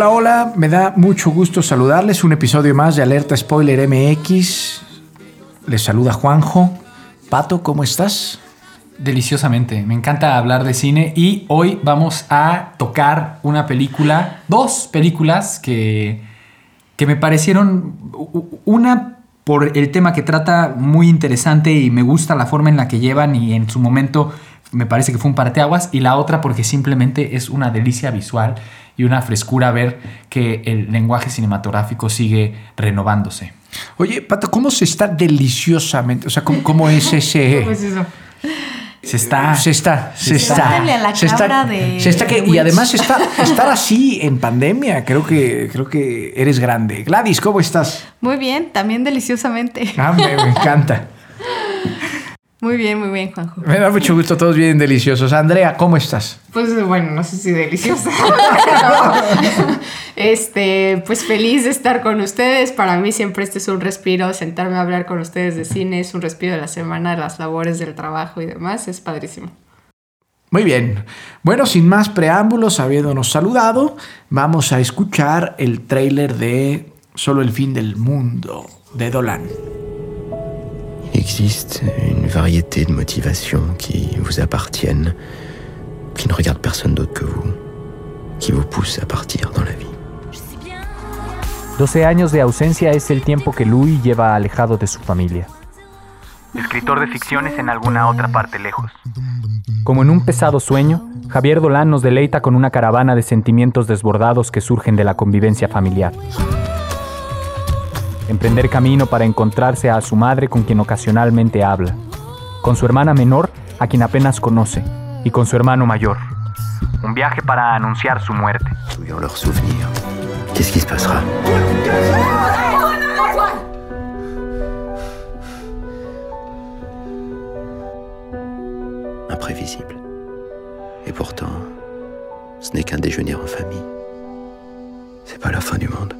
Hola, hola, me da mucho gusto saludarles. Un episodio más de Alerta Spoiler MX. Les saluda Juanjo. Pato, ¿cómo estás? Deliciosamente, me encanta hablar de cine y hoy vamos a tocar una película, dos películas que, que me parecieron, una por el tema que trata muy interesante y me gusta la forma en la que llevan y en su momento me parece que fue un parteaguas y la otra porque simplemente es una delicia visual y una frescura ver que el lenguaje cinematográfico sigue renovándose. Oye, Pato, ¿cómo se está deliciosamente? O sea, ¿cómo, cómo es ese...? Se está... Se está, se está. A la se está, cabra de- se está que, de y además está, estar así en pandemia, creo que, creo que eres grande. Gladys, ¿cómo estás? Muy bien, también deliciosamente. Ah, me, me encanta. Muy bien, muy bien, Juanjo. Me da mucho gusto, todos bien deliciosos. Andrea, ¿cómo estás? Pues bueno, no sé si deliciosa. este, pues feliz de estar con ustedes. Para mí siempre este es un respiro, sentarme a hablar con ustedes de cine, es un respiro de la semana, de las labores del trabajo y demás, es padrísimo. Muy bien. Bueno, sin más preámbulos, habiéndonos saludado, vamos a escuchar el tráiler de Solo el fin del mundo de Dolan. Existe une variété de motivations qui vous appartiennent, qui ne regardent personne d'autre que vous, qui vous poussent à partir dans la vie. 12 años de ausencia es el tiempo que Louis lleva alejado de su familia. escritor de ficciones en alguna otra parte lejos. Como en un pesado sueño, Javier Dolan nos deleita con una caravana de sentimientos desbordados que surgen de la convivencia familiar. Emprender camino para encontrarse a su madre con quien ocasionalmente habla, con su hermana menor a quien apenas conoce y con su hermano mayor. Un viaje para anunciar su muerte. Qu'est-ce qui se passera Imprévisible. Et pourtant, ce n'est qu'un déjeuner en famille. C'est pas la fin du monde.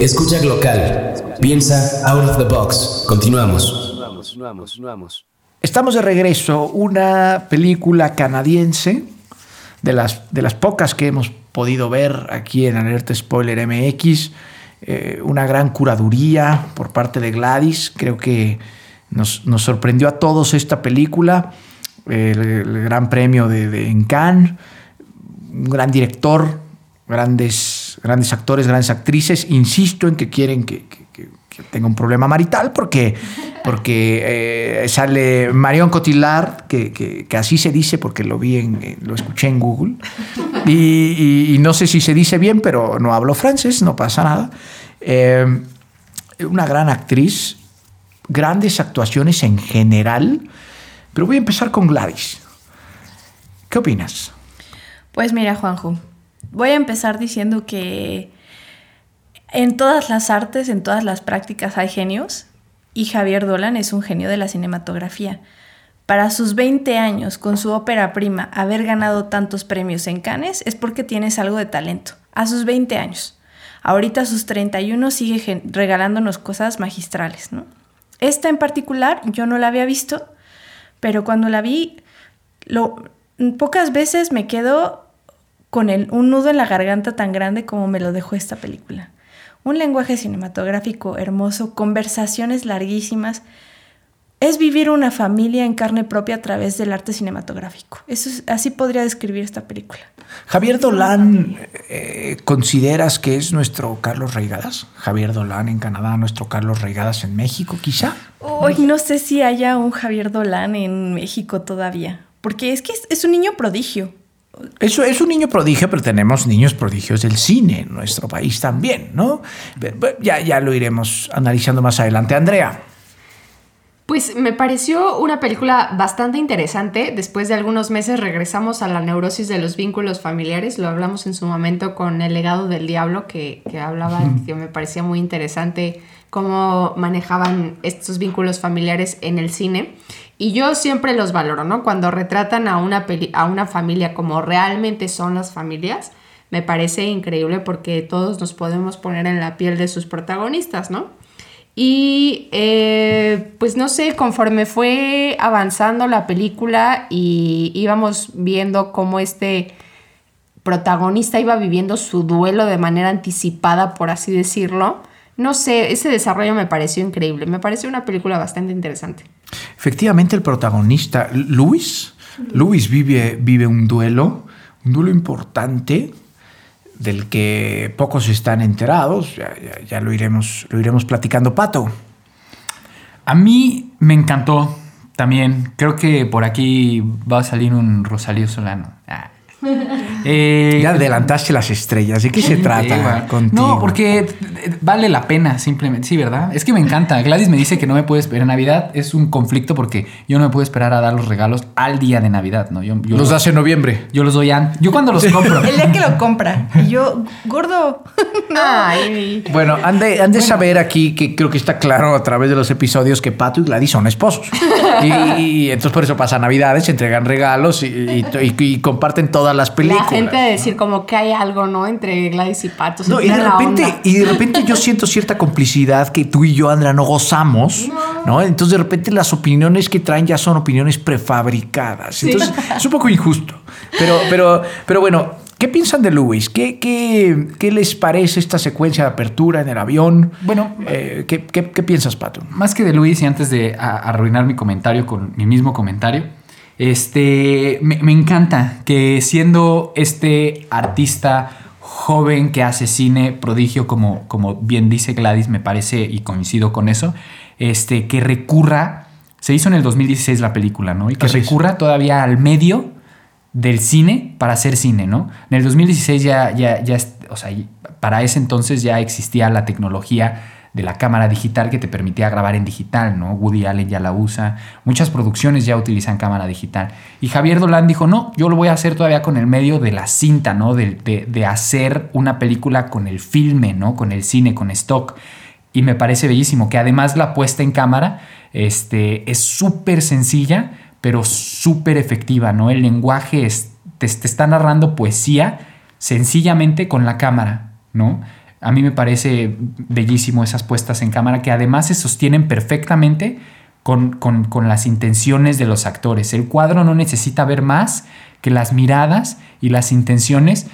Escucha local. Piensa out of the box. Continuamos. Estamos de regreso. Una película canadiense de las, de las pocas que hemos podido ver aquí en Alerta Spoiler MX. Eh, una gran curaduría por parte de Gladys. Creo que nos, nos sorprendió a todos esta película. El, gran premio de, de Cannes. Un gran director. Grandes, grandes actores, grandes actrices. Insisto en que quieren que, tenga un problema marital porque, porque eh, sale Marion Cotillard, que, así se dice porque lo vi en, lo escuché en Google. Y no sé si se dice bien, pero no hablo francés, no pasa nada. Eh, una gran actriz, grandes actuaciones en general, pero voy a empezar con Gladys. ¿Qué opinas? Pues mira, Juanjo, voy a empezar diciendo que en todas las artes, en todas las prácticas hay genios y Javier Dolan es un genio de la cinematografía. Para sus 20 años, con su ópera prima, haber ganado tantos premios en Cannes es porque tienes algo de talento. A sus 20 años. Ahorita a sus 31 sigue regalándonos cosas magistrales, ¿no? Esta en particular yo no la había visto, pero cuando la vi, lo, pocas veces me quedo con el, un nudo en la garganta tan grande como me lo dejó esta película. Un lenguaje cinematográfico hermoso, conversaciones larguísimas. Es vivir una familia en carne propia a través del arte cinematográfico. Eso es- así podría describir esta película. Javier Dolan, eh, ¿consideras que es nuestro Carlos Reigadas? Javier Dolan en Canadá, nuestro Carlos Reigadas en México, quizá. Hoy no sé si haya un Javier Dolan en México todavía, porque es que es, es un niño prodigio. Eso es un niño prodigio, pero tenemos niños prodigios del cine en nuestro país también, ¿no? Ya, ya lo iremos analizando más adelante. Andrea, Pues me pareció una película bastante interesante. Después de algunos meses regresamos a la neurosis de los vínculos familiares. Lo hablamos en su momento con El legado del diablo, que, que hablaba, que me parecía muy interesante cómo manejaban estos vínculos familiares en el cine. Y yo siempre los valoro, ¿no? Cuando retratan a una, peli- a una familia como realmente son las familias, me parece increíble porque todos nos podemos poner en la piel de sus protagonistas, ¿no? Y eh, pues no sé, conforme fue avanzando la película y íbamos viendo cómo este protagonista iba viviendo su duelo de manera anticipada, por así decirlo, no sé, ese desarrollo me pareció increíble, me pareció una película bastante interesante. Efectivamente el protagonista, Luis, Luis vive, vive un duelo, un duelo importante del que pocos están enterados. Ya, ya- lo, iremos, lo iremos platicando. Pato, A mí me encantó también. Creo que por aquí va a salir un Rosalío Solano. Eh, ya adelantaste las estrellas. ¿De qué se trata contigo? No, porque vale la pena simplemente. Sí, ¿verdad? Es que me encanta. Gladys me dice que no me puede esperar. Navidad es un conflicto porque yo no me puedo esperar a dar los regalos al día de Navidad, ¿no? Yo, yo Los das en noviembre. Yo los doy antes. Yo cuando los compro. El día que lo compra. Y yo, gordo. Ay, Bueno, han de, han de saber aquí que creo que está claro a través de los episodios que Pato y Gladys son esposos. Y, y entonces por eso pasan Navidades, se entregan regalos y, y- y- y comparten todas las películas. la gente de decir como que hay algo, ¿no? Entre Gladys y Pato. se No, y de repente, y de repente yo siento cierta complicidad que tú y yo, Andrea, no gozamos, ¿no? Entonces de repente las opiniones que traen ya son opiniones prefabricadas. Entonces es un poco injusto. Pero, pero, pero bueno, ¿qué piensan de Luis? ¿Qué, qué, qué les parece esta secuencia de apertura en el avión? Bueno, Eh, ¿qué, qué, qué piensas, Pato? Más que de Luis, y antes de arruinar mi comentario con mi mismo comentario, este, me, me encanta que siendo este artista joven que hace cine prodigio, como, como bien dice Gladys, me parece y coincido con eso, este, que recurra, se hizo en el 2016 la película, ¿no? Y que Así es. recurra todavía al medio del cine para hacer cine, ¿no? En el 2016 ya, ya, ya, o sea, para ese entonces ya existía la tecnología de la cámara digital que te permitía grabar en digital, ¿no? Woody Allen ya la usa, muchas producciones ya utilizan cámara digital. Y Javier Dolan dijo, no, yo lo voy a hacer todavía con el medio de la cinta, ¿no? De, de- hacer una película con el filme, ¿no? Con el cine, con stock. Y me parece bellísimo que además la puesta en cámara este, es súper sencilla, pero súper efectiva, ¿no? El lenguaje es- te, te está narrando poesía sencillamente con la cámara, ¿no? A mí me parece bellísimo esas puestas en cámara que además se sostienen perfectamente con, con- con las intenciones de los actores. El cuadro no necesita ver más que las miradas y las intenciones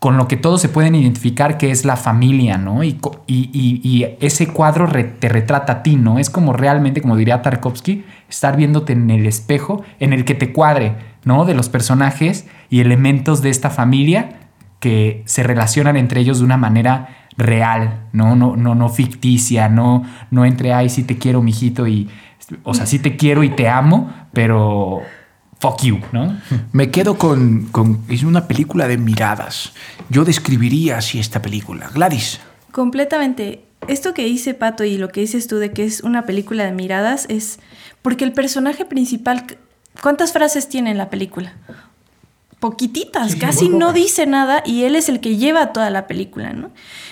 con lo que todos se pueden identificar que es la familia, ¿no? Y, y- y- ese cuadro te retrata a ti, ¿no? Es como realmente, como diría Tarkovsky, estar viéndote en el espejo en el que te cuadre, ¿no? De los personajes y elementos de esta familia que se relacionan entre ellos de una manera real, ¿no? No, no, no ficticia, no, no entre, ay, sí te quiero, mijito, y, o sea, sí te quiero y te amo, pero fuck you, ¿no? Me quedo con, con- Es una película de miradas. Yo describiría así esta película. Gladys. Completamente. Esto que dice Pato y lo que dices tú de que es una película de miradas es porque el personaje principal, ¿cuántas frases tiene en la película? Poquititas, casi no dice nada y él es el que lleva toda la película, ¿no?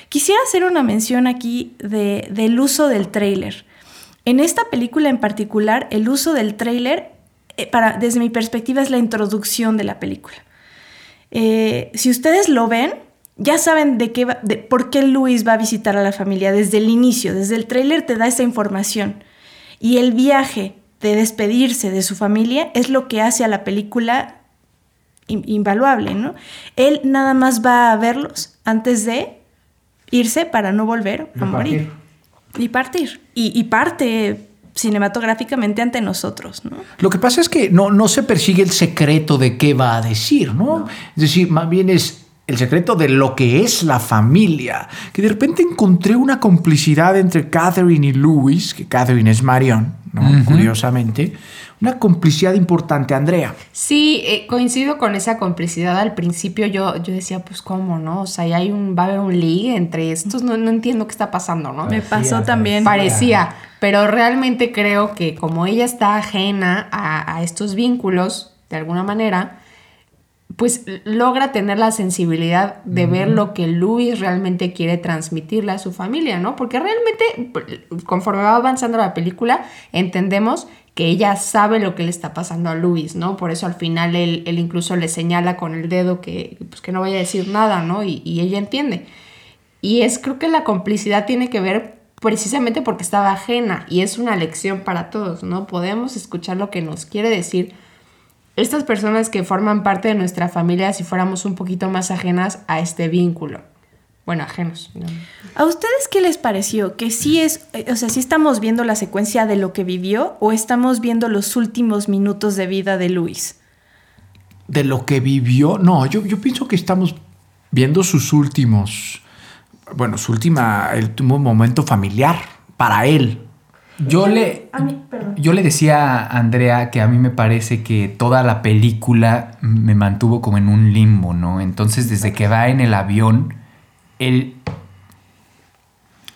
Quisiera hacer una mención aquí de- del uso del tráiler. En esta película en particular, el uso del tráiler, eh, desde mi perspectiva, es la introducción de la película. Eh, si ustedes lo ven, ya saben de qué va- de por qué Luis va a visitar a la familia desde el inicio, desde el tráiler te da esa información. Y el viaje de despedirse de su familia es lo que hace a la película invaluable, ¿no? Él nada más va a verlos antes de irse para no volver a morir. Y partir. Y, y parte cinematográficamente ante nosotros, ¿no? Lo que pasa es que no, no se persigue el secreto de qué va a decir, ¿no? Es decir, más bien es el secreto de lo que es la familia. Que de repente encontré una complicidad entre Catherine y Louis, que Catherine es Marion, ¿no? Curiosamente. Una complicidad importante, Andrea. Sí, eh, coincido con esa complicidad. Al principio yo, yo decía, pues cómo, ¿no? O sea, ya hay un, va a haber un ligue entre estos, no, no entiendo qué está pasando, ¿no? Me pasó también. Parecía, pero realmente creo que como ella está ajena a, a estos vínculos, de alguna manera, pues logra tener la sensibilidad de ver lo que Luis realmente quiere transmitirle a su familia, ¿no? Porque realmente, conforme va avanzando la película, entendemos que ella sabe lo que le está pasando a Luis, ¿no? Por eso al final él, él incluso le señala con el dedo que, pues, que no vaya a decir nada, ¿no? Y, y ella entiende. Y es, creo que la complicidad tiene que ver precisamente porque estaba ajena y es una lección para todos, ¿no? Podemos escuchar lo que nos quiere decir estas personas que forman parte de nuestra familia si fuéramos un poquito más ajenas a este vínculo. Bueno, ajenos. ¿no? ¿A ustedes qué les pareció? ¿Que sí es, o sea, sí estamos viendo la secuencia de lo que vivió o estamos viendo los últimos minutos de vida de Luis? De lo que vivió. No, yo, yo pienso que estamos viendo sus últimos. Bueno, su última. El último momento familiar para él. Yo le, yo le decía a Andrea que a mí me parece que toda la película me mantuvo como en un limbo, ¿no? Entonces, desde que va en el avión, él.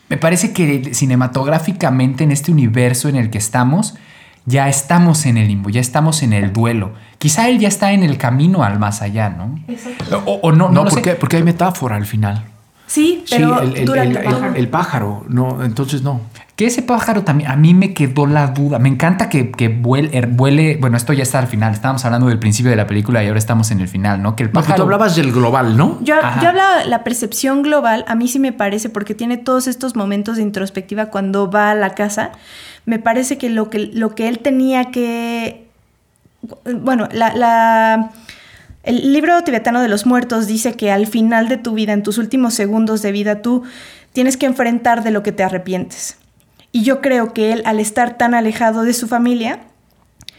Me parece que cinematográficamente en este universo en el que estamos, ya estamos en el limbo, ya estamos en el duelo. Quizá él ya está en el camino al más allá, ¿no? O, o no, no, No, lo sé. porque, porque hay metáfora al final. Sí, pero sí, el, el- el- el el- el pájaro. No, entonces no. Que ese pájaro también, a mí me quedó la duda. Me encanta que, que vuele, er- vuele- Bueno, esto ya está al final. Estábamos hablando del principio de la película y ahora estamos en el final, ¿no? Que el No, pájaro. tú hablabas del global, ¿no? Yo, yo hablaba de la percepción global, a mí sí me parece, porque tiene todos estos momentos de introspectiva cuando va a la casa. Me parece que lo que, lo que él tenía que. Bueno, la, la- el libro tibetano de los muertos dice que al final de tu vida, en tus últimos segundos de vida, tú tienes que enfrentar de lo que te arrepientes. Y yo creo que él, al estar tan alejado de su familia,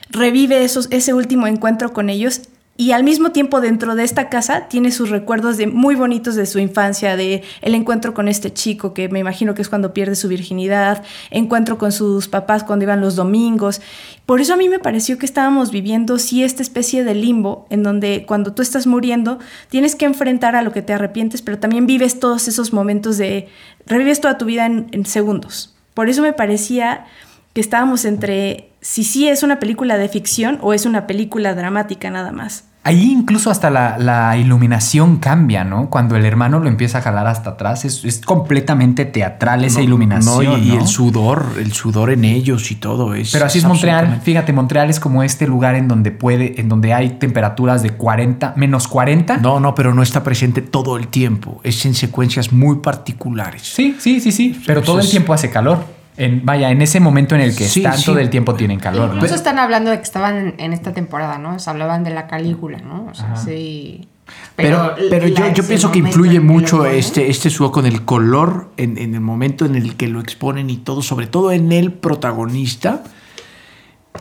revive esos, ese último encuentro con ellos y al mismo tiempo dentro de esta casa tiene sus recuerdos de, muy bonitos de su infancia, de el encuentro con este chico que me imagino que es cuando pierde su virginidad, encuentro con sus papás cuando iban los domingos. Por eso a mí me pareció que estábamos viviendo sí esta especie de limbo en donde cuando tú estás muriendo tienes que enfrentar a lo que te arrepientes, pero también vives todos esos momentos de revives toda tu vida en, en segundos. Por eso me parecía que estábamos entre si sí es una película de ficción o es una película dramática nada más. Ahí incluso hasta la, la iluminación cambia, ¿no? Cuando el hermano lo empieza a jalar hasta atrás, es, es completamente teatral esa No, iluminación. no, y, el sudor, el sudor en ellos y todo es. Pero así es Montreal. absolutamente- Fíjate, Montreal es como este lugar en donde puede, en donde hay temperaturas de 40, menos 40. No, no, pero no está presente todo el tiempo. Es en secuencias muy particulares. Sí, sí, sí, sí. Pero todo el tiempo hace calor. En, vaya, en ese momento en el que Sí, están, sí. todo el tiempo tienen calor. ¿no? Incluso están hablando de que estaban en, en esta temporada, ¿no? O sea, hablaban de la Calígula, ¿no? O sea, sí. Pero, pero, yo, la- yo ese pienso que influye que mucho ponen- este, este sudor con el color en, en el momento en el que lo exponen y todo, sobre todo en el protagonista.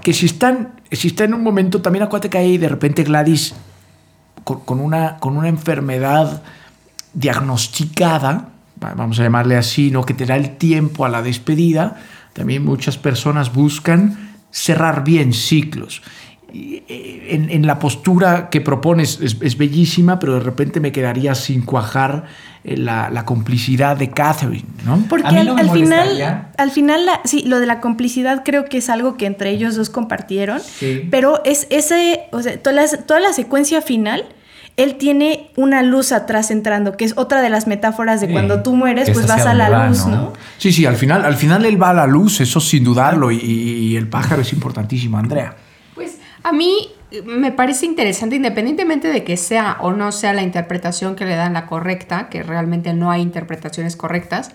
Que si están, si está en un momento, también acuérdate que hay de repente Gladys con, con una, con una enfermedad diagnosticada, vamos a llamarle así, ¿no? que te da el tiempo a la despedida. También muchas personas buscan cerrar bien ciclos. Y, eh, En, en la postura que propones es, es bellísima, pero de repente me quedaría sin cuajar eh, la, la complicidad de Catherine, ¿no? Porque A mí al, no al final, al final, la- sí, lo de la complicidad creo que es algo que entre ellos dos compartieron. Sí. Pero es ese, o sea, toda la, toda la secuencia final, él tiene una luz atrás entrando, que es otra de las metáforas de Sí, cuando tú mueres, pues vas a la va, luz, ¿no? ¿no? Sí, sí, al final, al final él va a la luz, eso sin dudarlo, y, y el pájaro es importantísimo, Andrea. Pues a mí eh, me parece interesante, independientemente de que sea o no sea la interpretación que le dan la correcta, que realmente no hay interpretaciones correctas,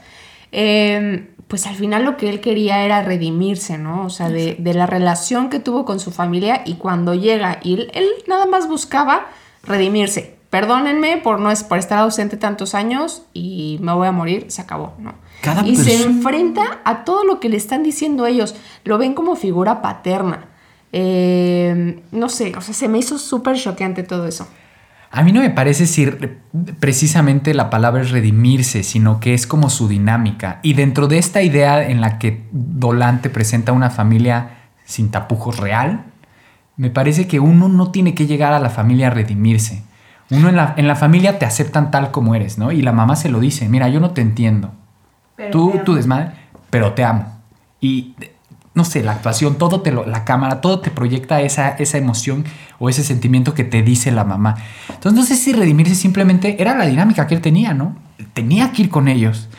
eh, pues al final lo que él quería era redimirse, ¿no? O sea, de, de la relación que tuvo con su familia y cuando llega, y él, él nada más buscaba redimirse. Perdónenme por no por estar ausente tantos años y me voy a morir, se acabó, ¿no? Cada y se enfrenta a todo lo que le están diciendo ellos. Lo ven como figura paterna. Eh, no sé, o sea, se me hizo súper choqueante todo eso. A mí no me parece si re- precisamente la palabra es redimirse, sino que es como su dinámica. Y dentro de esta idea en la que Dolante presenta una familia sin tapujos real, me parece que uno no tiene que llegar a la familia a redimirse. Uno en la, en la familia te aceptan tal como eres, ¿no? Y la mamá se lo dice, mira, yo no te entiendo. tú, tú desmadre, pero te amo. Y no sé, la actuación, todo te lo, la cámara, todo te proyecta esa, esa emoción o ese sentimiento que te dice la mamá. Entonces no sé si redimirse simplemente era la dinámica que él tenía, ¿no? Tenía que ir con ellos.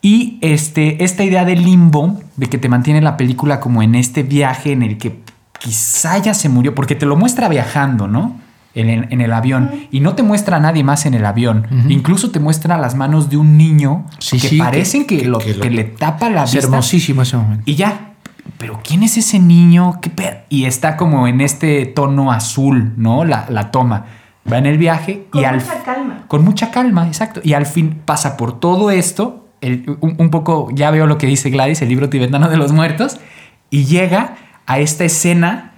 Y este, esta idea del limbo, de que te mantiene la película como en este viaje en el que quizá ya se murió, porque te lo muestra viajando, ¿no? En el, en el avión. Y no te muestra a nadie más en el avión. Incluso te muestra las manos de un niño Sí, que sí, parecen que, que- lo, que lo- que le tapa la Es vista. hermosísimo ese momento. Y ya. Pero ¿quién es ese niño? ¿Qué y está como en este tono azul, ¿no? La, la toma. Va en el viaje y al calma. con mucha calma, exacto. Y al fin pasa por todo esto, el- un, un poco, ya veo lo que dice Gladys, el libro tibetano de los muertos, y llega a esta escena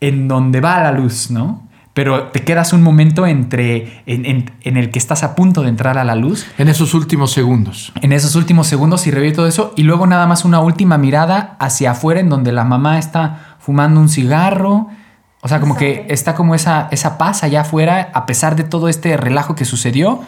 en donde va a la luz, ¿no? Pero te quedas un momento entre, en, en- en el que estás a punto de entrar a la luz, En esos últimos segundos. en esos últimos segundos y revive todo eso, y luego nada más una última mirada hacia afuera en donde la mamá está fumando un cigarro. O sea, como que está como esa, esa paz allá afuera, a pesar de todo este relajo que sucedió,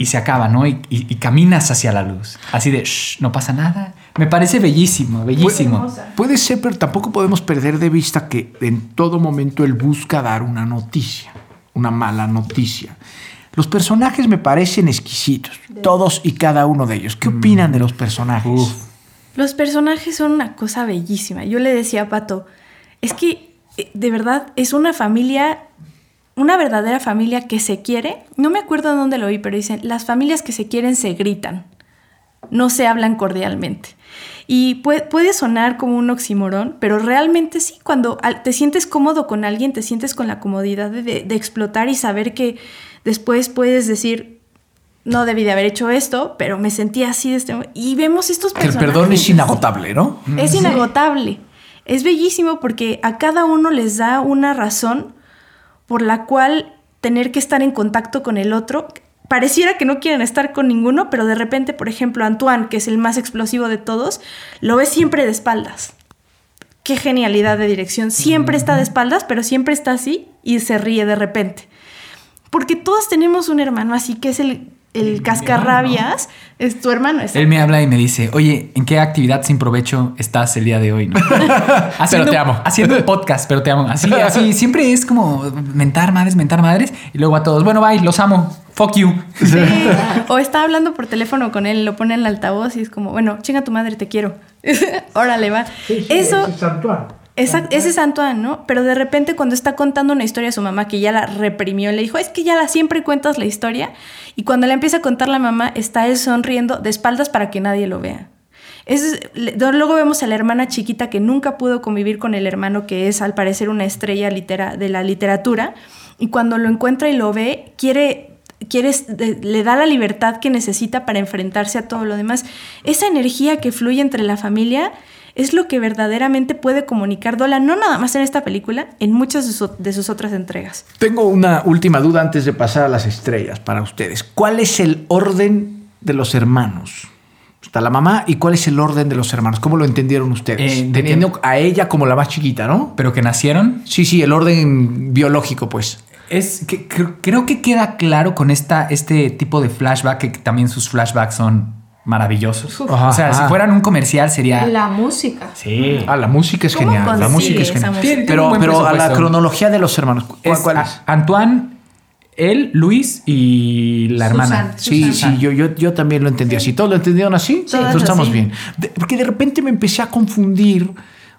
y se acaba, ¿no? Y, y- y caminas hacia la luz. Así de, "Shh, no pasa nada. Me parece bellísimo, bellísimo. Puede ser, pero tampoco podemos perder de vista que en todo momento él busca dar una noticia, una mala noticia. Los personajes me parecen exquisitos, todos y cada uno de ellos. ¿Qué opinan de los personajes? Los personajes son una cosa bellísima. Yo le decía a Pato, es que eh, de verdad es una familia, una verdadera familia que se quiere. No me acuerdo dónde lo vi, pero dicen, las familias que se quieren se gritan, no se hablan cordialmente. Y puede, puede sonar como un oxímoron, pero realmente sí, cuando te sientes cómodo con alguien, te sientes con la comodidad de, de- de explotar y saber que después puedes decir, no debí de haber hecho esto, pero me sentí así de este mo-". Y vemos estos Que el personajes. perdón es inagotable, ¿no? Es inagotable. Es bellísimo porque a cada uno les da una razón por la cual tener que estar en contacto con el otro. Pareciera que no quieren estar con ninguno, pero de repente, por ejemplo, Antoine, que es el más explosivo de todos, lo ves siempre de espaldas. Qué genialidad de dirección. Siempre está de espaldas, pero siempre está así y se ríe de repente. Porque todos tenemos un hermano así que es el, el cascarrabias. Es tu hermano. es Él me habla y me dice, oye, ¿en qué actividad sin provecho estás el día de hoy? no?" Haciendo- te amo. Haciendo un podcast, pero te amo. Así, así, siempre es como mentar madres, mentar madres. Y luego a todos, bueno, bye, los amo. Fuck you. Sí. O está hablando por teléfono con él, lo pone en el altavoz y es como, bueno, chinga tu madre, te quiero. Órale, va. Eso. Ese es Antoine, ¿no? Pero de repente cuando está contando una historia a su mamá que ya la reprimió, le dijo, es que ya la siempre cuentas la historia. Y cuando le empieza a contar la mamá, está él sonriendo de espaldas para que nadie lo vea. Es- luego vemos a la hermana chiquita que nunca pudo convivir con el hermano que es al parecer una estrella litera- de la literatura. Y cuando lo encuentra y lo ve, quiere, le da la libertad que necesita para enfrentarse a todo lo demás. Esa energía que fluye entre la familia es lo que verdaderamente puede comunicar Dolan, no nada más en esta película, en muchas de, su- de sus otras entregas. Tengo una última duda antes de pasar a las estrellas para ustedes. ¿Cuál es el orden de los hermanos? Está la mamá y cuál es el orden de los hermanos. ¿Cómo lo entendieron ustedes? Eh, de Teniendo a ella como la más chiquita, ¿no? Pero que nacieron. Sí, sí, el orden biológico, pues. Es que cre- creo que queda claro con esta, este tipo de flashback, que también sus flashbacks son maravillosos. O sea, si fueran un comercial sería... La música. Sí. Ah, la música es ¿Cómo genial. La música es genial. música? Pero, pero a la cronología de los hermanos. ¿Cuál Es cuál es? Antoine, él, Luis y la hermana. Sí, sí, yo, yo, yo también lo entendí así. ¿Todos lo entendieron así? Todos Entonces estamos así. bien. De- porque de repente me empecé a confundir,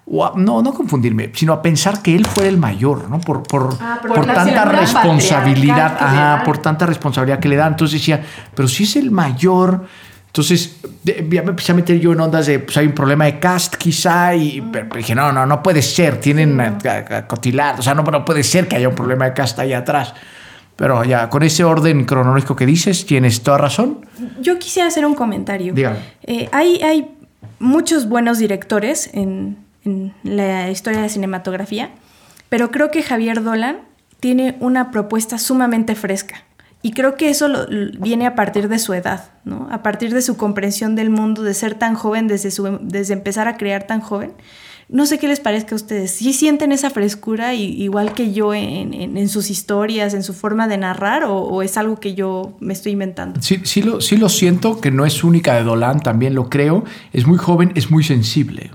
o a- no, no confundirme, sino a pensar que él fuera el mayor, ¿no? Por, por, Ah, por tanta responsabilidad, ajá, por tanta responsabilidad que le dan. Entonces decía, pero si es el mayor. Entonces ya me empecé a meter yo en ondas de, pues hay un problema de cast quizá, y pero dije, no, no, no puede ser, tienen a- a- a cotilado, o sea, no, no puede ser que haya un problema de cast ahí atrás. Pero ya, con ese orden cronológico que dices, tienes toda razón. Yo quisiera hacer un comentario. Dígame. Eh, hay, hay muchos buenos directores en, en la historia de la cinematografía, pero creo que Javier Dolan tiene una propuesta sumamente fresca. Y creo que eso lo- l- viene a partir de su edad, ¿no? A partir de su comprensión del mundo, de ser tan joven, desde, su, desde empezar a crear tan joven. No sé qué les parezca a ustedes. ¿Sí sienten esa frescura i- igual que yo en, en- en sus historias, en su forma de narrar, o, o es algo que yo me estoy inventando? Sí, sí, lo, sí lo siento, que no es única de Dolan, también lo creo. Es muy joven, es muy sensible.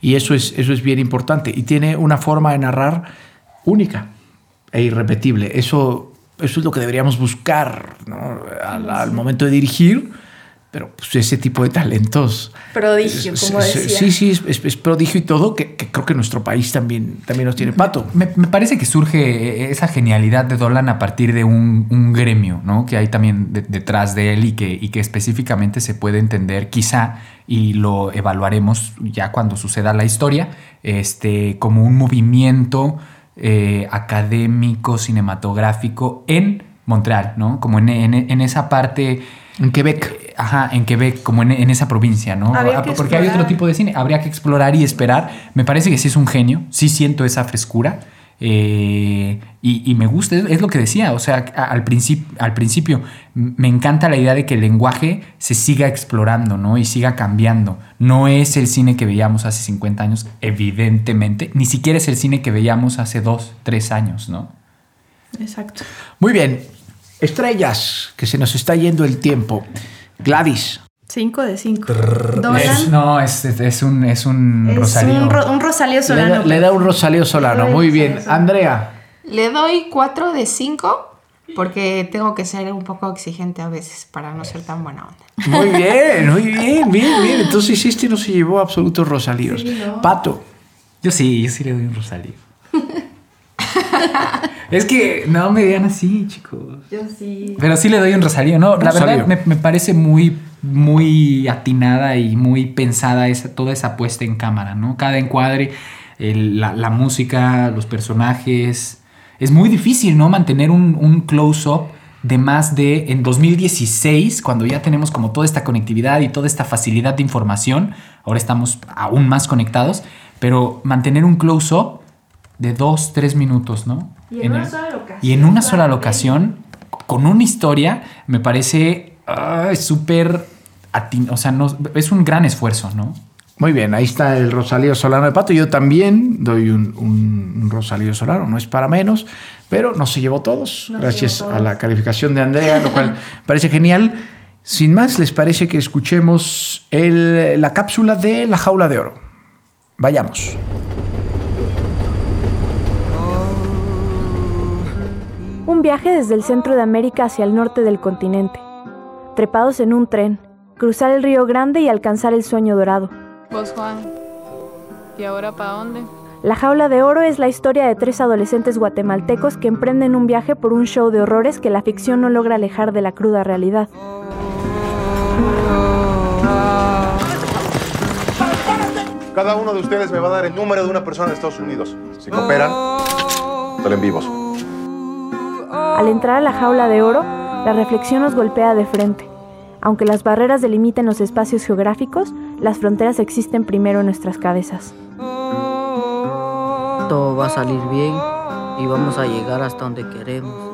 Y eso es, eso es bien importante. Y tiene una forma de narrar única e irrepetible. Eso, eso es lo que deberíamos buscar ¿no? al, al momento de dirigir. Pero pues, ese tipo de talentos. Prodigio, como Sí, decía. Sí, sí, es, es- es prodigio y todo, que, que creo que nuestro país también, también los tiene pato. Me, me parece que surge esa genialidad de Dolan a partir de un, un gremio, ¿no? Que hay también de- detrás de él y que, y que específicamente se puede entender, quizá, y lo evaluaremos ya cuando suceda la historia, este, como un movimiento eh, académico, cinematográfico en Montreal, ¿no? Como en, en- en esa parte... En Quebec. Ajá, en Quebec, como en, en esa provincia, ¿no? Habría Ah, que Porque hay otro tipo de cine. Habría que explorar y esperar. Me parece que sí es un genio. Sí siento esa frescura. Eh, y, y me gusta, es, es lo que decía. O sea, al, principio al principio me encanta la idea de que el lenguaje se siga explorando, ¿no? Y siga cambiando. No es el cine que veíamos hace 50 años, evidentemente. Ni siquiera es el cine que veíamos hace 2, 3 años, ¿no? Exacto. Muy bien. Estrellas, que se nos está yendo el tiempo. Gladys. 5 de 5. Es- Dolan no, es, es- es un, es un es Rosalío. un, ro- un Rosalío Le Solano. da, le da un Rosalío Solano. Muy bien. Andrea. Le doy 4 de 5 porque tengo que ser un poco exigente a veces para no ser tan buena onda. Muy bien, muy bien, bien, bien. Entonces este no se llevó absolutos Rosalíos. Pato. Yo sí, yo sí le doy un Rosalío. es que no me vean así, chicos. Yo sí. Pero sí le doy un Rosalío. No, la verdad me, me parece muy, muy atinada y muy pensada esa, toda esa puesta en cámara, ¿no? Cada encuadre, el- la, la música, los personajes. Es muy difícil, ¿no? Mantener un, un close-up de más de en 2016, cuando ya tenemos como toda esta conectividad y toda esta facilidad de información, ahora estamos aún más conectados, pero mantener un close-up de dos, tres minutos, ¿no? Y en una el- sola locación. Y en una sola locación, con una historia, me parece ah, súper... atin- O sea, no, es un gran esfuerzo, ¿no? Muy bien, ahí está el Rosalío Solano de Pato. Yo también doy un, un- un Rosalío Solano, no es para menos, pero no se llevó todos, gracias a la calificación de Andrea, lo cual parece genial. Sin más, ¿les parece que escuchemos el- la cápsula de la jaula de oro? Vayamos. Un viaje desde el centro de América hacia el norte del continente. Trepados en un tren, cruzar el río Grande y alcanzar el sueño dorado. Vos, Juan. ¿Y ahora para dónde? La jaula de oro es la historia de tres adolescentes guatemaltecos que emprenden un viaje por un show de horrores que la ficción no logra alejar de la cruda realidad. Cada uno de ustedes me va a dar el número de una persona de Estados Unidos. Si cooperan, salen vivos. Al entrar a la jaula de oro, la reflexión nos golpea de frente. Aunque las barreras delimiten los espacios geográficos, las fronteras existen primero en nuestras cabezas. Todo va a salir bien y vamos a llegar hasta donde queremos.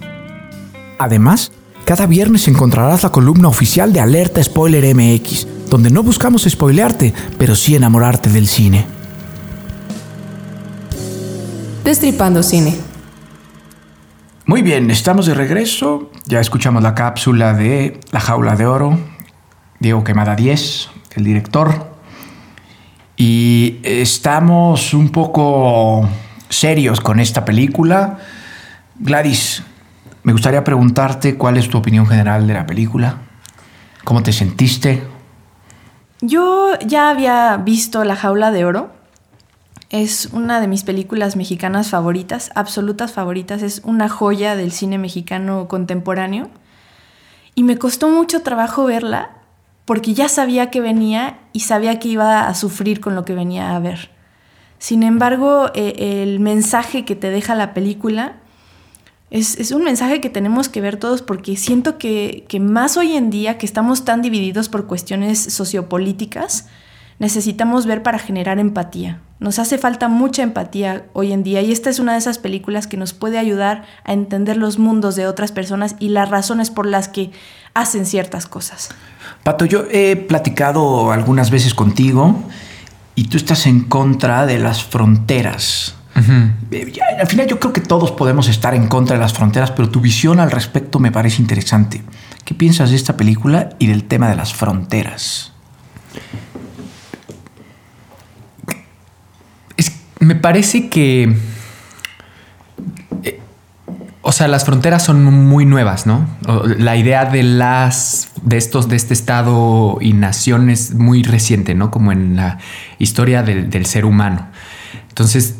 Además, cada viernes encontrarás la columna oficial de Alerta Spoiler MX, donde no buscamos spoilearte, pero sí enamorarte del cine. Destripando cine. Muy bien, estamos de regreso. Ya escuchamos la cápsula de La Jaula de Oro. Diego Quemada 10. el director. Y estamos un poco serios con esta película. Gladys, me gustaría preguntarte cuál es tu opinión general de la película. ¿Cómo te sentiste? Yo ya había visto La Jaula de Oro. Es una de mis películas mexicanas favoritas, absolutas favoritas. Es una joya del cine mexicano contemporáneo. Y me costó mucho trabajo verla porque ya sabía que venía y sabía que iba a sufrir con lo que venía a ver. Sin embargo, eh, el mensaje que te deja la película es, un mensaje que tenemos que ver todos porque siento que, que, más hoy en día, que estamos tan divididos por cuestiones sociopolíticas, necesitamos ver para generar empatía. Nos hace falta mucha empatía hoy en día y esta es una de esas películas que nos puede ayudar a entender los mundos de otras personas y las razones por las que hacen ciertas cosas. Pato, yo he platicado algunas veces contigo y tú estás en contra de las fronteras. Eh, al final yo creo que todos podemos estar en contra de las fronteras, pero tu visión al respecto me parece interesante. ¿Qué piensas de esta película y del tema de las fronteras? me parece que o sea, las fronteras son muy nuevas, ¿no? La idea de las de estos de este estado y nación es muy reciente, ¿no? Como en la historia del, ser humano. Entonces,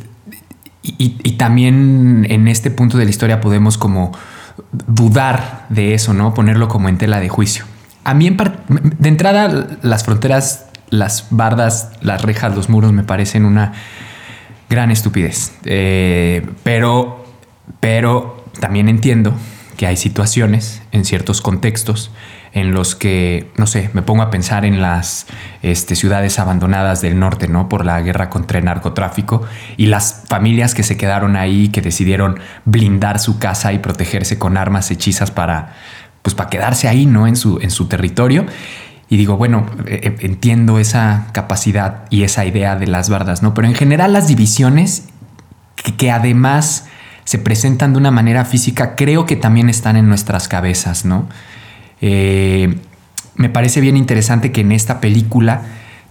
y, también en este punto de la historia podemos como dudar de eso, ¿no? Ponerlo como en tela de juicio. A mí, de entrada, las fronteras, las bardas, las rejas, los muros me parecen una gran estupidez. Eh, pero, pero también entiendo que hay situaciones en ciertos contextos en los que, no sé, me pongo a pensar en las este, ciudades abandonadas del norte, ¿no? Por la guerra contra el narcotráfico y las familias que se quedaron ahí, que decidieron blindar su casa y protegerse con armas hechizas para, pues, para quedarse ahí, ¿no? En su, en su territorio. Y digo, bueno, eh, eh, entiendo esa capacidad y esa idea de las bardas, ¿no? Pero en general las divisiones que además se presentan de una manera física, creo que también están en nuestras cabezas, ¿no? Eh, me parece bien interesante que en esta película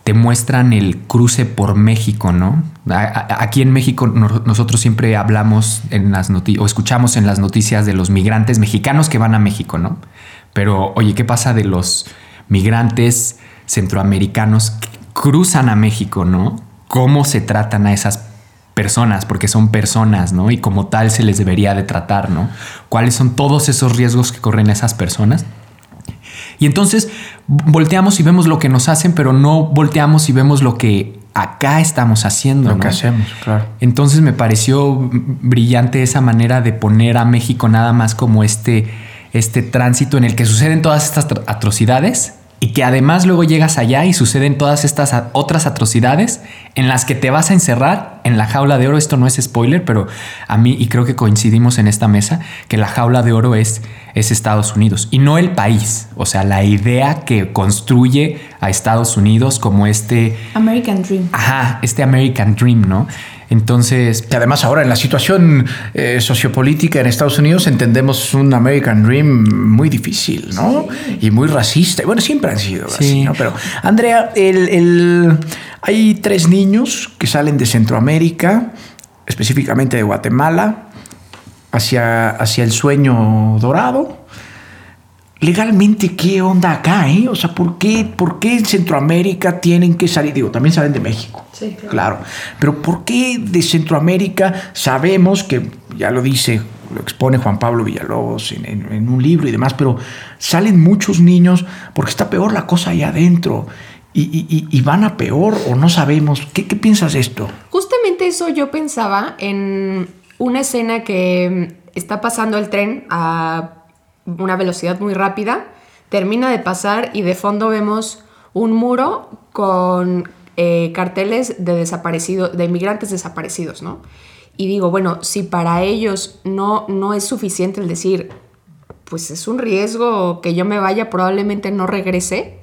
te muestran el cruce por México, ¿no? Aquí en México nosotros siempre hablamos en las o escuchamos en las noticias de los migrantes mexicanos que van a México, ¿no? Pero oye, ¿qué pasa de los migrantes centroamericanos que cruzan a México, ¿no? ¿Cómo se tratan a esas personas, porque son personas, ¿no? Y como tal se les debería de tratar, ¿no? ¿Cuáles son todos esos riesgos que corren esas personas? Y entonces volteamos y vemos lo que nos hacen, pero no volteamos y vemos lo que acá estamos haciendo. Lo que hacemos, claro. Entonces me pareció brillante esa manera de poner a México nada más como este, este tránsito en el que suceden todas estas atrocidades y que además luego llegas allá y suceden todas estas otras atrocidades en las que te vas a encerrar en la jaula de oro. Esto no es spoiler, pero a mí, y creo que coincidimos en esta mesa, que la jaula de oro es, es Estados Unidos y no el país. O sea, la idea que construye a Estados Unidos como este... American Dream. Ajá, este American Dream, ¿no? Entonces. Y además, ahora en la situación eh, sociopolítica en Estados Unidos entendemos un American Dream muy difícil, ¿no? Y muy racista. Y bueno, siempre han sido así, ¿no? Pero, Andrea, el, hay tres niños que salen de Centroamérica, específicamente de Guatemala, hacia, hacia el sueño dorado legalmente, ¿qué onda acá? Eh? O sea, ¿por qué, ¿por qué en Centroamérica tienen que salir? Digo, también salen de México. Sí, claro. Pero ¿por qué de Centroamérica sabemos que, ya lo dice, lo expone Juan Pablo Villalobos en, un libro y demás, pero salen muchos niños porque está peor la cosa allá adentro? Y, van a peor o no sabemos. ¿Qué, ¿Qué piensas de esto? Justamente eso yo pensaba en una escena que está pasando el tren a una velocidad muy rápida, termina de pasar y de fondo vemos un muro con eh, carteles de desaparecidos, de inmigrantes desaparecidos, ¿no? Y digo, bueno, si para ellos no, no es suficiente el decir, pues es un riesgo que yo me vaya, probablemente no regrese,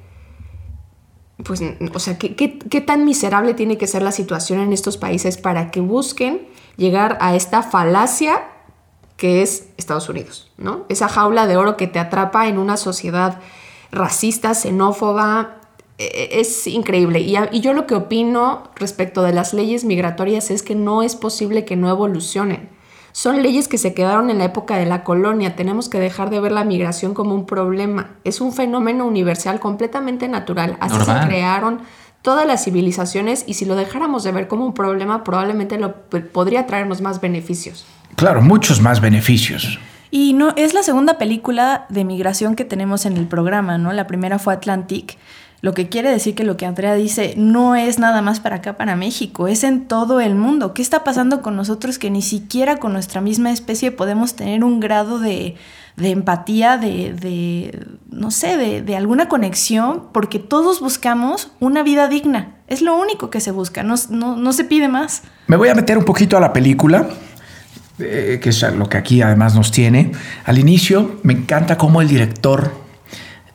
pues, o sea, ¿qué, qué tan miserable tiene que ser la situación en estos países para que busquen llegar a esta falacia que es Estados Unidos, ¿no? Esa jaula de oro que te atrapa en una sociedad racista, xenófoba, eh, es increíble. Y, y, yo lo que opino respecto de las leyes migratorias es que no es posible que no evolucionen. Son leyes que se quedaron en la época de la colonia. Tenemos que dejar de ver la migración como un problema. Es un fenómeno universal completamente natural. Así Normal. se crearon todas las civilizaciones y si lo dejáramos de ver como un problema, probablemente lo podría traernos más beneficios. Claro, muchos más beneficios. Y no es la segunda película de migración que tenemos en el programa, ¿no? La primera fue Atlantic lo que quiere decir que lo que Andrea dice no es nada más para acá, para México, es en todo el mundo. ¿Qué está pasando con nosotros que ni siquiera con nuestra misma especie podemos tener un grado de, empatía, de, no sé, de, alguna conexión? Porque todos buscamos una vida digna. Es lo único que se busca, no, no, se pide más. Me voy a meter un poquito a la película. Eh, que es lo que aquí además nos tiene. Al inicio me encanta cómo el director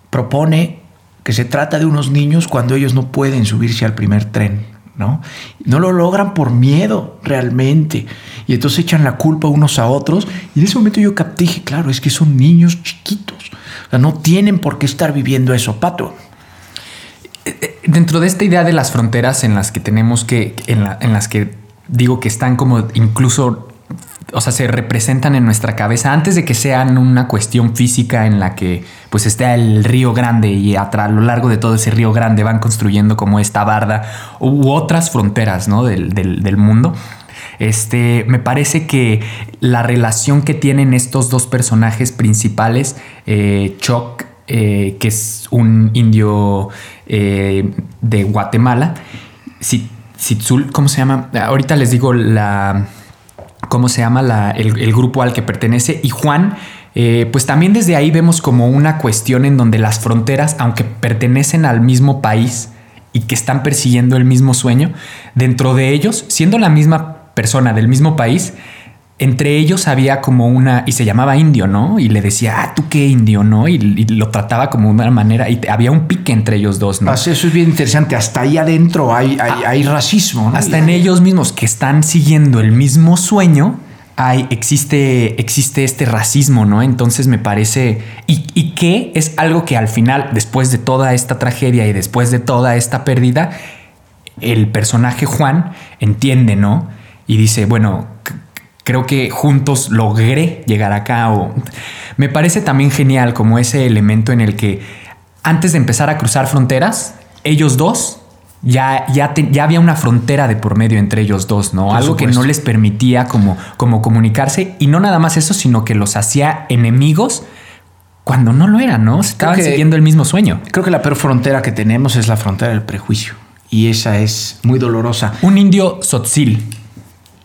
propone que se trata de unos niños cuando ellos no pueden subirse al primer tren, ¿no? No lo logran por miedo realmente. Y entonces echan la culpa unos a otros. Y en ese momento yo capté, claro, es que son niños chiquitos. O sea, no tienen por qué estar viviendo eso, Pato. Eh, eh, dentro de esta idea de las fronteras en las que tenemos que, en, en las que digo que están como incluso o sea, se representan en nuestra cabeza antes de que sean una cuestión física en la que pues está el río grande y a, lo largo de todo ese río grande van construyendo como esta barda u otras fronteras ¿no? del, mundo. Este, me parece que la relación que tienen estos dos personajes principales, eh, Chuck, eh, que es un indio eh, de Guatemala, Sitzul, ¿cómo se llama? Ahorita les digo la, cómo se llama el, grupo al que pertenece. Y Juan, eh, pues también desde ahí vemos como una cuestión en donde las fronteras, aunque pertenecen al mismo país y que están persiguiendo el mismo sueño, dentro de ellos, siendo la misma persona del mismo país, entre ellos había como una, y se llamaba indio, ¿no? Y le decía, ah, tú qué indio, ¿no? Y, lo trataba como una manera, y había un pique entre ellos dos, ¿no? Eso es bien interesante, hasta ahí adentro hay, hay, ah, racismo, ¿no? Hasta en ellos mismos que están siguiendo el mismo sueño, hay, existe, existe este racismo, ¿no? Entonces me parece, y, y que es algo que al final, después de toda esta tragedia y después de toda esta pérdida, el personaje Juan entiende, ¿no? Y dice, bueno, creo que juntos logré llegar acá. O... Me parece también genial como ese elemento en el que antes de empezar a cruzar fronteras, ellos dos ya, ya, ya había una frontera de por medio entre ellos dos, ¿no? Algo que no les permitía como, como comunicarse y no nada más eso, sino que los hacía enemigos cuando no lo eran, ¿no? Estaban siguiendo el mismo sueño. Creo que la peor frontera que tenemos es la frontera del prejuicio y esa es muy dolorosa. Un indio sotzil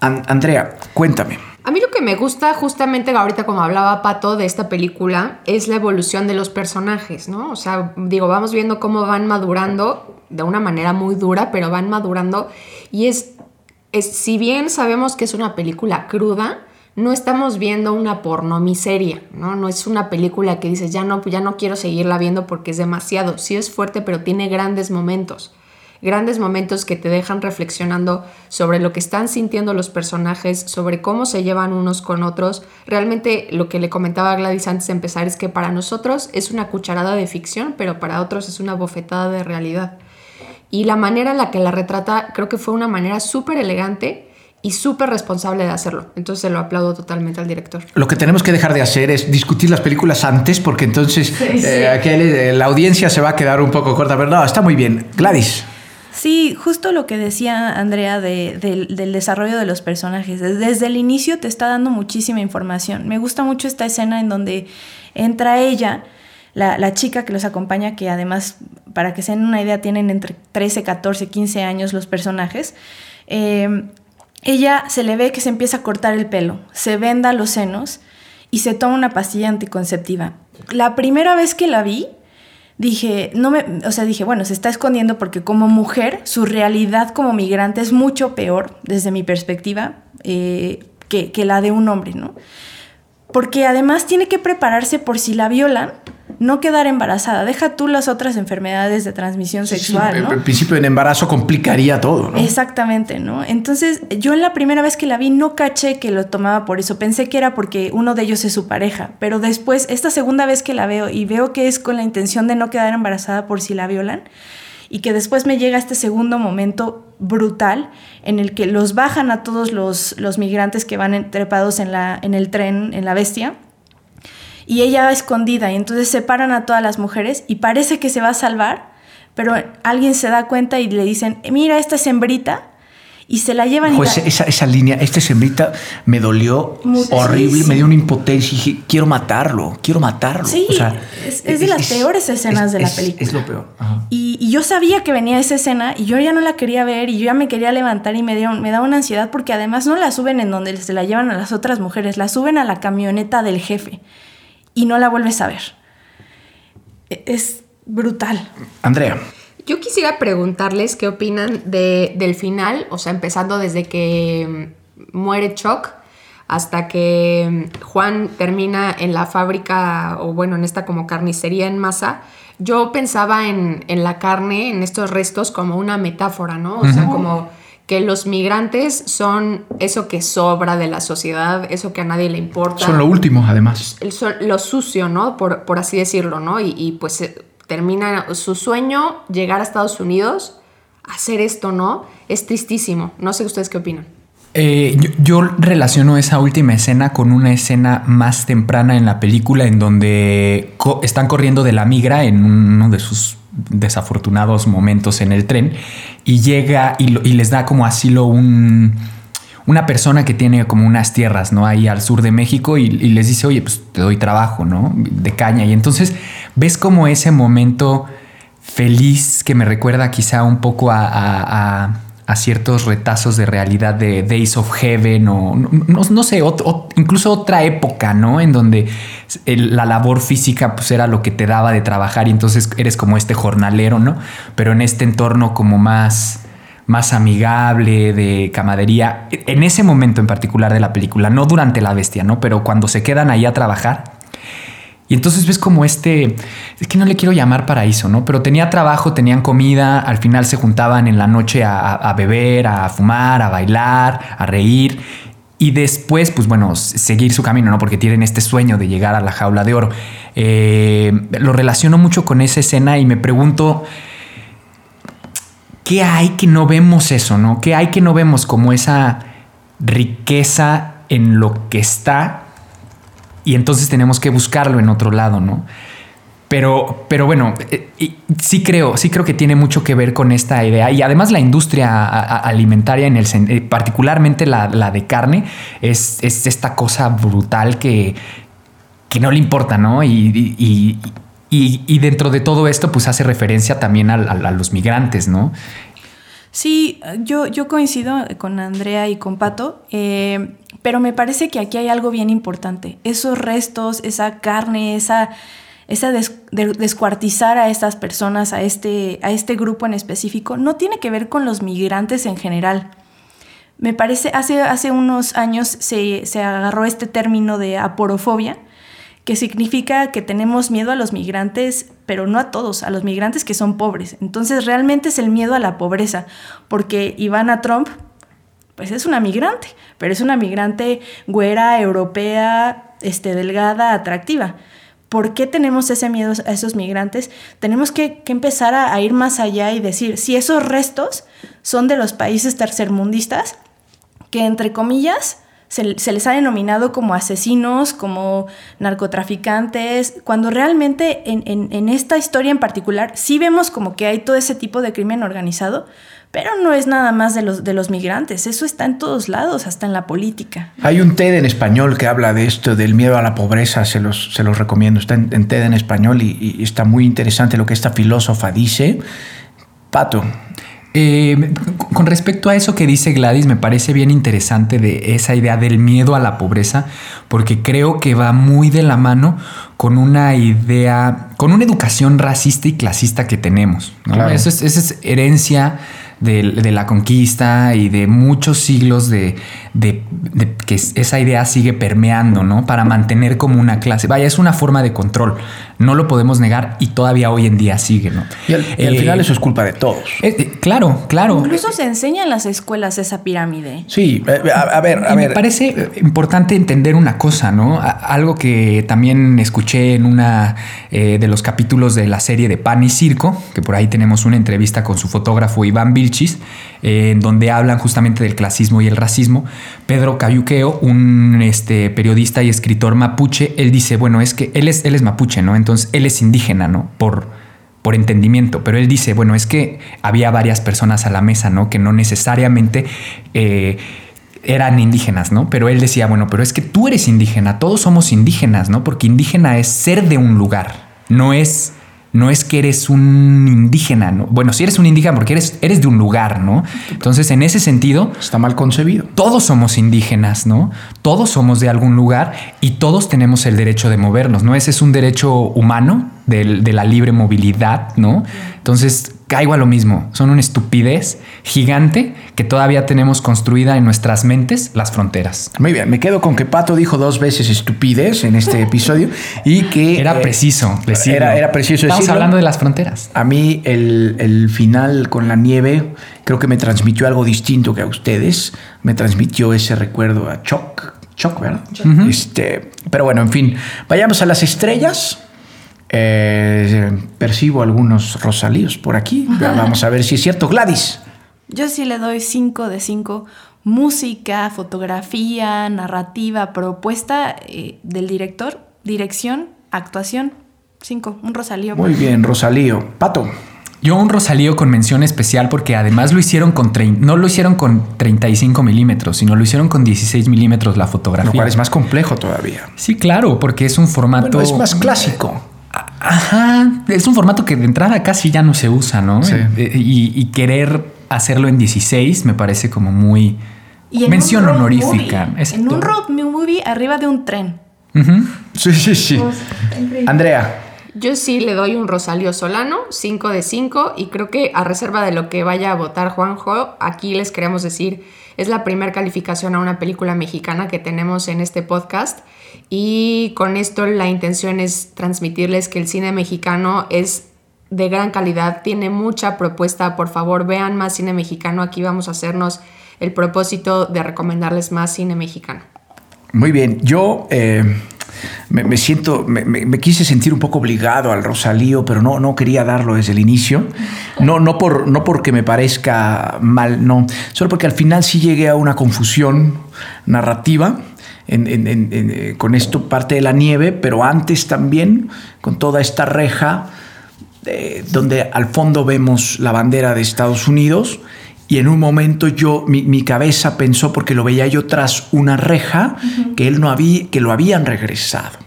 Andrea, cuéntame. A mí lo que me gusta justamente ahorita como hablaba Pato de esta película es la evolución de los personajes, ¿no? O sea, digo, vamos viendo cómo van madurando de una manera muy dura, pero van madurando y es, es si bien sabemos que es una película cruda, no estamos viendo una pornomiseria, ¿no? No es una película que dices, ya no, ya no quiero seguirla viendo porque es demasiado. Sí es fuerte, pero tiene grandes momentos grandes momentos que te dejan reflexionando sobre lo que están sintiendo los personajes, sobre cómo se llevan unos con otros. Realmente lo que le comentaba a Gladys antes de empezar es que para nosotros es una cucharada de ficción, pero para otros es una bofetada de realidad. Y la manera en la que la retrata creo que fue una manera súper elegante y súper responsable de hacerlo. Entonces se lo aplaudo totalmente al director. Lo que tenemos que dejar de hacer es discutir las películas antes, porque entonces eh, la audiencia se va a quedar un poco corta. Pero no, está muy bien. Gladys. Sí, justo lo que decía Andrea del desarrollo de los personajes. Desde el inicio te está dando muchísima información. Me gusta mucho esta escena en donde entra ella, la, chica que los acompaña, que además, para que se den una idea, tienen entre 13, 14, 15 años los personajes. Em, ella se le ve que se empieza a cortar el pelo, se venda los senos y se toma una pastilla anticonceptiva. La primera vez que la vi, dije, no me, o sea, dije, bueno, se está escondiendo porque como mujer, su realidad como migrante es mucho peor, desde mi perspectiva, eh, que, que la de un hombre, ¿no? Porque además tiene que prepararse por si la violan, no quedar embarazada. Deja tú las otras enfermedades de transmisión sexual. Sí, El principio del embarazo complicaría todo, ¿no? Exactamente, ¿no? Entonces, yo en la primera vez que la vi no caché que lo tomaba por eso. Pensé que era porque uno de ellos es su pareja. Pero después, esta segunda vez que la veo y veo que es con la intención de no quedar embarazada por si la violan. y que después me llega este segundo momento brutal en el que los bajan a todos los, los migrantes que van trepados en, la, en el tren, en la bestia, y ella va escondida y entonces separan a todas las mujeres y parece que se va a salvar, pero alguien se da cuenta y le dicen, mira, esta es hembrita y se la llevan. Pues esa, esa, línea, esta sembrita me dolió horrible, me dio una impotencia y dije, quiero matarlo, quiero matarlo. Sí, o sea, es, de las peores escenas de la película. Es lo peor. Y, y, yo sabía que venía esa escena y yo ya no la quería ver y yo ya me quería levantar y me, dio, me daba una ansiedad porque además no la suben en donde se la llevan a las otras mujeres, la suben a la camioneta del jefe y no la vuelves a ver. E, es brutal. Andrea. Yo quisiera preguntarles qué opinan de, del final, o sea, empezando desde que mm, muere Chuck hasta que mm, Juan termina en la fábrica o bueno, en esta como carnicería en masa. Yo pensaba en, en la carne, en estos restos, como una metáfora, ¿no? O sea, como que los migrantes son eso que sobra de la sociedad, eso que a nadie le importa. Son lo último, además. lo sucio, ¿no? Por, por así decirlo, ¿no? Y, y pues eh, termina su sueño, llegar a Estados Unidos, hacer esto, ¿no? Es tristísimo. No sé ustedes qué opinan. Eh, yo, relaciono esa última escena con una escena más temprana en la película en donde están corriendo de la migra en uno de sus desafortunados momentos en el tren y llega y, les da como asilo un, una persona que tiene como unas tierras, ¿no? Ahí al sur de México y, les dice, oye, pues te doy trabajo, ¿no? De caña. Y entonces ves como ese momento feliz que me recuerda quizá un poco a, ciertos retazos de realidad de Days of Heaven o no, sé, incluso otra época, ¿no? En donde la labor física pues era lo que te daba de trabajar y entonces eres como este jornalero, ¿no? Pero en este entorno como más más amigable, de camadería, en ese momento en particular de la película, no durante la bestia, ¿no? Pero cuando se quedan ahí a trabajar, y entonces ves como este, es que no le quiero llamar paraíso, ¿no? Pero tenía trabajo, tenían comida, al final se juntaban en la noche a, beber, a fumar, a bailar, a reír. Y después, pues bueno, seguir su camino, ¿no? Porque tienen este sueño de llegar a la jaula de oro. Eh, lo relaciono mucho con esa escena y me pregunto, ¿qué hay que no vemos eso, ¿no? ¿Qué hay que no vemos como esa riqueza en lo que está y entonces tenemos que buscarlo en otro lado, ¿no? Pero, pero bueno, eh, sí creo, sí creo que tiene mucho que ver con esta idea. Y además la industria alimentaria, en el, eh, particularmente la, de carne, es, esta cosa brutal que, que no le importa, ¿no? Y, dentro de todo esto, pues hace referencia también a, los migrantes, ¿no? Sí, yo, coincido con Andrea y con Pato. Eh, pero me parece que aquí hay algo bien importante. Esos restos, esa carne, esa, esa descuartizar a estas personas, a este, a este grupo en específico, no tiene que ver con los migrantes en general. Me parece, hace, hace unos años se agarró este término de aporofobia, que significa que tenemos miedo a los migrantes, pero no a todos, a los migrantes que son pobres. Entonces realmente es el miedo a la pobreza, porque Ivana Trump, pues es una migrante, pero es una migrante güera, europea, este, delgada, atractiva. ¿Por qué tenemos ese miedo a esos migrantes? Tenemos que, empezar a, ir más allá y decir, si esos restos son de los países tercermundistas, que entre comillas se, les ha denominado como asesinos, como narcotraficantes, cuando realmente en, esta historia en particular sí vemos como que hay todo ese tipo de crimen organizado, pero no es nada más de los, de los migrantes, eso está en todos lados, hasta en la política. Hay un TED en español que habla de esto, del miedo a la pobreza, se los, recomiendo, está en, TED en español y, está muy interesante lo que esta filósofa dice. Pato. Eh, con respecto a eso que dice Gladys, me parece bien interesante de esa idea del miedo a la pobreza, porque creo que va muy de la mano con una idea, con una educación racista y clasista que tenemos. Eso es, esa es herencia de, la conquista y de muchos siglos de, que esa idea sigue permeando, ¿no? Para mantener como una clase. Vaya, es una forma de control No lo podemos negar y todavía hoy en día sigue, ¿no? Y al, y al Eh, final eso es culpa de todos. eh, eh, claro, claro. Incluso se enseña en las escuelas esa pirámide. Sí, a, a ver, a Y ver. Me parece importante entender una cosa, ¿no? A- algo que también escuché en una eh, de los capítulos de la serie de Pan y Circo, que por ahí tenemos una entrevista con su fotógrafo Iván Vilchis, eh, en donde hablan justamente del clasismo y el racismo. Pedro Cayuqueo, un este, periodista y escritor mapuche, él dice, bueno, es que él es, él es mapuche, ¿no? Entonces él es indígena, ¿no? Por, por entendimiento, pero él dice, bueno, es que había varias personas a la mesa, ¿no? Que no necesariamente eh, eran indígenas, ¿no? Pero él decía, bueno, pero es que tú eres indígena, todos somos indígenas, ¿no? Porque indígena es ser de un lugar, no es... No es que eres un indígena, ¿no? Bueno, si eres un indígena porque eres, eres de un lugar, ¿no? Entonces, en ese sentido... Está mal concebido. Todos somos indígenas, ¿no? Todos somos de algún lugar y todos tenemos el derecho de movernos, ¿no? Ese es un derecho humano de la libre movilidad, ¿no? Entonces, caigo a lo mismo. Son una estupidez gigante que todavía tenemos construida en nuestras mentes las fronteras. Muy bien, me quedo con que Pato dijo dos veces estupidez en este episodio y que... Era eh, preciso decirlo. Era, era preciso Estamos decirlo. hablando de las fronteras. A mí el, el final con la nieve creo que me transmitió algo distinto que a ustedes. Me transmitió ese recuerdo a Choc. Choc, ¿verdad? este, pero bueno, en fin, vayamos a las estrellas. Eh, percibo algunos rosalíos por aquí. Vamos a ver si es cierto. Gladys. Yo sí le doy 5 de 5. Música, fotografía, narrativa, propuesta eh, del director, dirección, actuación. 5. Un rosalío. Muy bien, Rosalío. Pato. Yo un Rosalío con mención especial porque además lo hicieron con no lo hicieron con 35 milímetros, sino lo hicieron con 16 milímetros la fotografía. Lo cual es más complejo todavía. Sí, claro, porque es un formato. Bueno, es más clásico. Ajá, es un formato que de entrada casi ya no se usa, ¿no? Sí. Eh, Y, y querer hacerlo en 16 me parece como muy. Y en mención honorífica. movie. En un road movie arriba de un tren. Sí, sí, sí. Andrea. Yo sí le doy un Rosalío Solano, 5 de 5, y creo que a reserva de lo que vaya a votar Juanjo, aquí les queremos decir, es la primera calificación a una película mexicana que tenemos en este podcast, y con esto la intención es transmitirles que el cine mexicano es de gran calidad, tiene mucha propuesta, por favor vean más cine mexicano, aquí vamos a hacernos el propósito de recomendarles más cine mexicano. Muy bien, yo eh, me, siento, me, quise sentir un poco obligado al Rosalío, pero no, no quería darlo desde el inicio. No, no, por, no porque me parezca mal, no, solo porque al final sí llegué a una confusión narrativa. eh, con esto parte de la nieve, pero antes también con toda esta reja eh, donde al fondo vemos la bandera de Estados Unidos y en un momento yo, mi, mi cabeza pensó, porque lo veía yo tras una reja, que él no había, que lo habían regresado.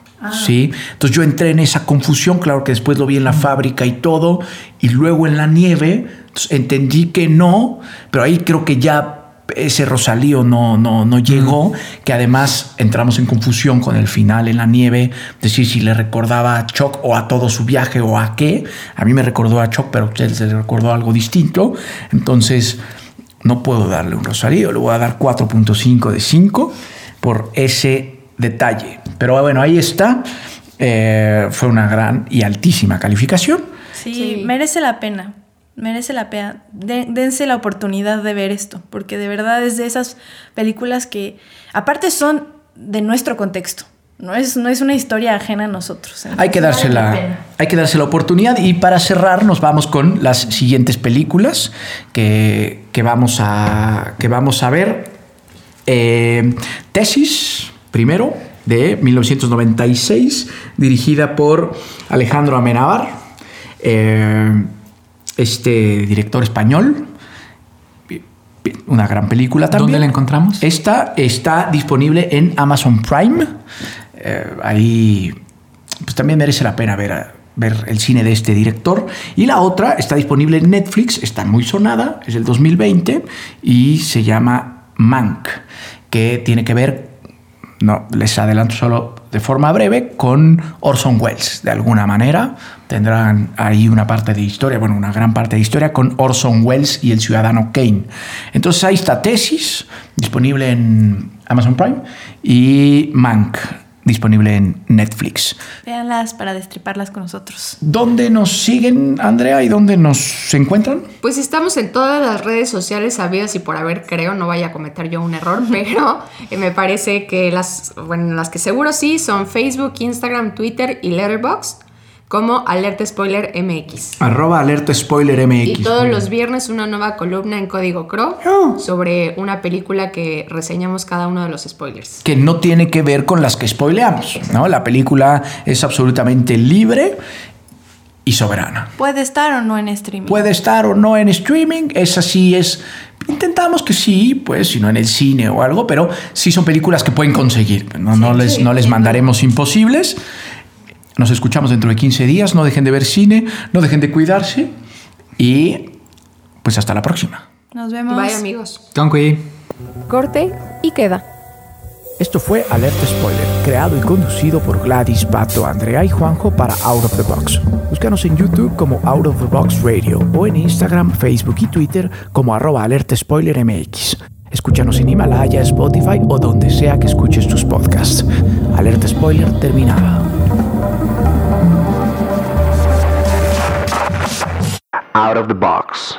¿sí? Entonces yo entré en esa confusión, claro que después lo vi en la fábrica y todo, y luego en la nieve, entendí que no, pero ahí creo que ya ese Rosalío no, no, no llegó, que además entramos en confusión con el final en la nieve, decir si le recordaba a Choc o a todo su viaje o a qué. A mí me recordó a Choc, pero a usted se le recordó algo distinto. Entonces, no puedo darle un Rosalío, le voy a dar 4.5 de 5 por ese detalle. Pero bueno, ahí está. Eh, fue una gran y altísima calificación. Sí, merece la pena. Merece la pena. De- dense la oportunidad de ver esto, porque de verdad es de esas películas que, aparte, son de nuestro contexto. No es, no es una historia ajena a nosotros. Hay que, darse vale la, hay que darse la oportunidad y para cerrar nos vamos con las siguientes películas que, que vamos, a, que vamos a ver. Eh, Tesis, primero, de 1996, dirigida por Alejandro Amenábar, eh, este director español. Una gran película también. ¿Dónde la encontramos? Esta está disponible en Amazon Prime. Eh, ahí pues también merece la pena ver, a- ver el cine de este director. Y la otra está disponible en Netflix, está muy sonada, es del 2020 y se llama Mank, que tiene que ver, no les adelanto solo de forma breve, con Orson Welles. De alguna manera tendrán ahí una parte de historia, bueno, una gran parte de historia con Orson Welles y el ciudadano Kane. Entonces ahí está Tesis, disponible en Amazon Prime, y Mank, disponible en Netflix. Véanlas para destriparlas con nosotros. ¿Dónde nos siguen, Andrea, y dónde nos encuentran? Pues estamos en todas las redes sociales sabidas y por haber, creo, no vaya a cometer yo un error, pero eh, me parece que las, bueno, las que seguro sí son Facebook, Instagram, Twitter y Letterboxd como Alerta Spoiler MX. Arroba Alerta Spoiler MX. Y todos los viernes una nueva columna en Código Crow Oh. sobre una película que reseñamos cada uno de los spoilers. que no tiene que ver con las que spoileamos, ¿no? La película es absolutamente libre y soberana. Puede estar o no en streaming. Puede estar o no en streaming, es así, es... Intentamos que sí, pues, si no en el cine o algo, pero sí son películas que pueden conseguir. No, no les, no les mandaremos imposibles. Nos escuchamos dentro de 15 días, no dejen de ver cine, no dejen de cuidarse y pues hasta la próxima. Nos vemos. Bye amigos. Tonqui. Corte y queda. Esto fue Alerta Spoiler, creado y conducido por Gladys, Pato, Andrea y Juanjo para Out of the Box. Búscanos en YouTube como Out of the Box Radio o en Instagram, Facebook y Twitter como arroba Alerta Spoiler MX. Escúchanos en Himalaya, Spotify o donde sea que escuches tus podcasts. Alerta Spoiler terminada. Out of the box.